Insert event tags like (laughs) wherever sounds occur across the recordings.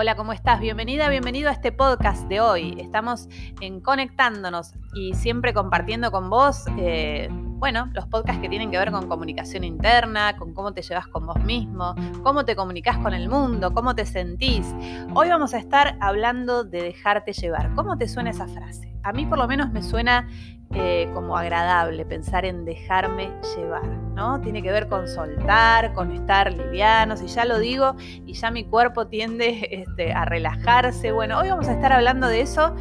Hola, ¿cómo estás? Bienvenida, bienvenido a este podcast de hoy. Estamos en conectándonos y siempre compartiendo con vos, eh, bueno, los podcasts que tienen que ver con comunicación interna, con cómo te llevas con vos mismo, cómo te comunicas con el mundo, cómo te sentís. Hoy vamos a estar hablando de dejarte llevar. ¿Cómo te suena esa frase? A mí por lo menos me suena eh, como agradable pensar en dejarme llevar, ¿no? Tiene que ver con soltar, con estar livianos, y ya lo digo, y ya mi cuerpo tiende (laughs) este, a relajarse. Bueno, hoy vamos a estar hablando de eso,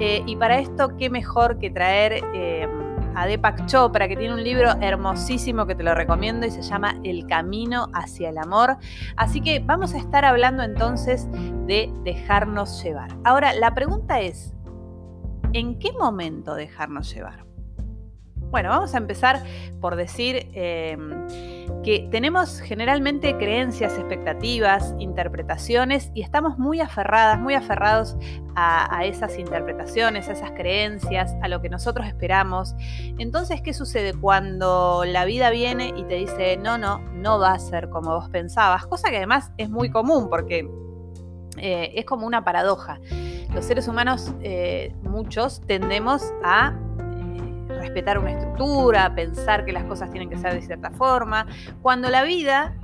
eh, y para esto, qué mejor que traer eh, a Deepak Chopra, que tiene un libro hermosísimo que te lo recomiendo y se llama El Camino hacia el Amor. Así que vamos a estar hablando entonces de dejarnos llevar. Ahora, la pregunta es, ¿en qué momento dejarnos llevar? Bueno, vamos a empezar por decir em, que tenemos generalmente creencias, expectativas, interpretaciones y estamos muy aferradas, muy aferrados a, esas interpretaciones, a esas creencias, a lo que nosotros esperamos. Entonces, ¿qué sucede cuando la vida viene y te dice, no, no, no va a ser como vos pensabas? Cosa que además es muy común porque eh, es como una paradoja los seres humanos, eh, muchos, tendemos a respetar una estructura, pensar que las cosas tienen que ser de cierta forma, cuando la vida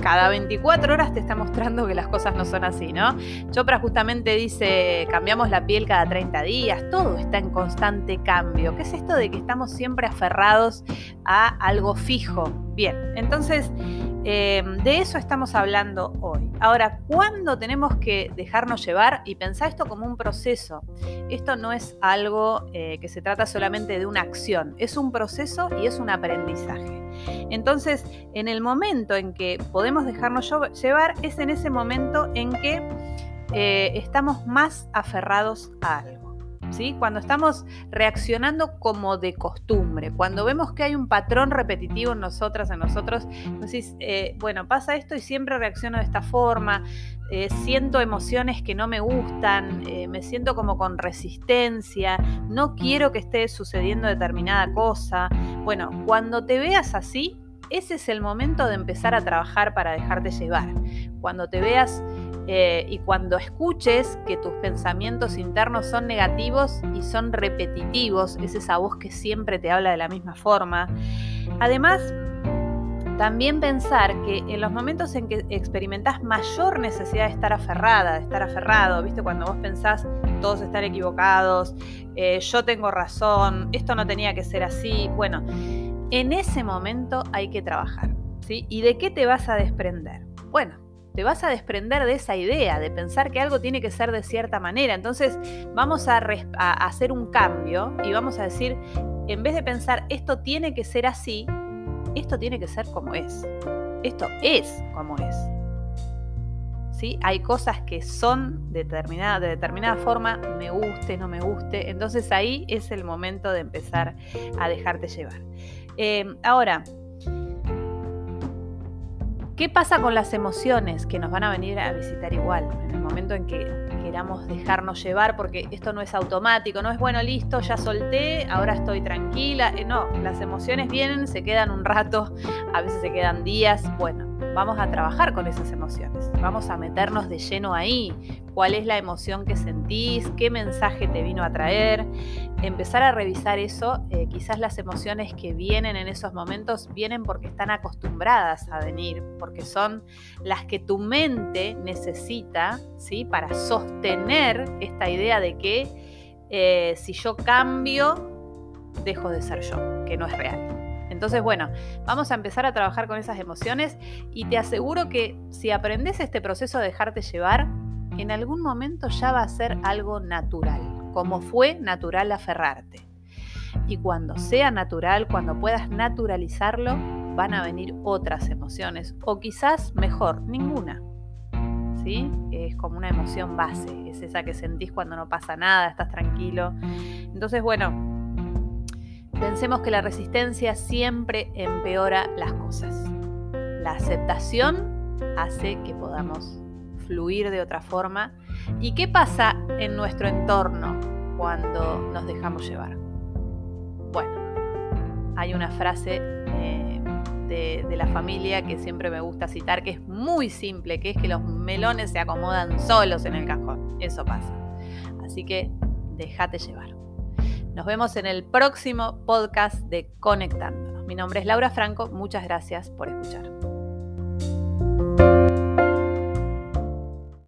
cada 24 horas te está mostrando que las cosas no son así, ¿no? Chopra justamente dice, cambiamos la piel cada 30 días, todo está en constante cambio. ¿Qué es esto de que estamos siempre aferrados a algo fijo? Bien, entonces Em, de eso estamos hablando hoy. Ahora, ¿cuándo tenemos que dejarnos llevar y pensar esto como un proceso? Esto no es algo eh, que se trata solamente de una acción, es un proceso y es un aprendizaje. Entonces, en el momento en que podemos dejarnos llevar es en ese momento en que eh, estamos más aferrados a algo. Cuando estamos reaccionando como de costumbre, cuando vemos que hay un patrón repetitivo en nosotras, en nosotros, decís, eh, bueno, pasa esto y siempre reacciono de esta forma, eh, siento emociones que no me gustan, eh, me siento como con resistencia, no quiero que esté sucediendo determinada cosa. Bueno, cuando te veas así, ese es el momento de empezar a trabajar para dejarte llevar. Cuando te veas eh, y cuando escuches que tus pensamientos internos son negativos y son repetitivos, es esa voz que siempre te habla de la misma forma. Además, también pensar que en los momentos en que experimentas mayor necesidad de estar aferrada, de estar aferrado, ¿viste? Cuando vos pensás todos están equivocados, eh, yo tengo razón, esto no tenía que ser así, bueno, en ese momento hay que trabajar, ¿sí? ¿Y de qué te vas a desprender? Bueno, te vas a desprender de esa idea, de pensar que algo tiene que ser de cierta manera. Entonces vamos a, hacer un cambio y vamos a decir, en vez de pensar esto tiene que ser así, esto tiene que ser como es. Esto es como es. ¿Sí? Hay cosas que son determinadas, de determinada forma, me guste, no me guste. Entonces ahí es el momento de empezar a dejarte llevar. Eh, ahora, ¿Qué pasa con las emociones que nos van a venir a visitar igual? En el momento en que queramos dejarnos llevar, porque esto no es automático, no es bueno, listo, ya solté, ahora estoy tranquila. Eh, no, las emociones vienen, se quedan un rato, a veces se quedan días. Bueno, vamos a trabajar con esas emociones, vamos a meternos de lleno ahí, cuál es la emoción que sentís, qué mensaje te vino a traer, empezar a revisar eso, eh, quizás las emociones que vienen en esos momentos vienen porque están acostumbradas a venir, porque son las que tu mente necesita, ¿sí? Para sostener esta idea de que eh, si yo cambio, dejo de ser yo, que no es real. Entonces, bueno, vamos a empezar a trabajar con esas emociones y te aseguro que si aprendes este proceso de dejarte llevar, en algún momento ya va a ser algo natural, como fue natural aferrarte. Y cuando sea natural, cuando puedas naturalizarlo, van a venir otras emociones, o quizás mejor, ninguna. ¿Sí? Es como una emoción base, es esa que sentís cuando no pasa nada, estás tranquilo. Entonces, bueno, pensemos que la resistencia siempre empeora las cosas. La aceptación hace que podamos fluir de otra forma. ¿Y qué pasa en nuestro entorno cuando nos dejamos llevar? Bueno, hay una frase eh, de, de, la familia que siempre me gusta citar, que es muy simple, que es que los melones se acomodan solos en el cajón. Eso pasa. Así que déjate llevar. Nos vemos en el próximo podcast de Conectándonos. Mi nombre es Laura Franco, muchas gracias por escuchar.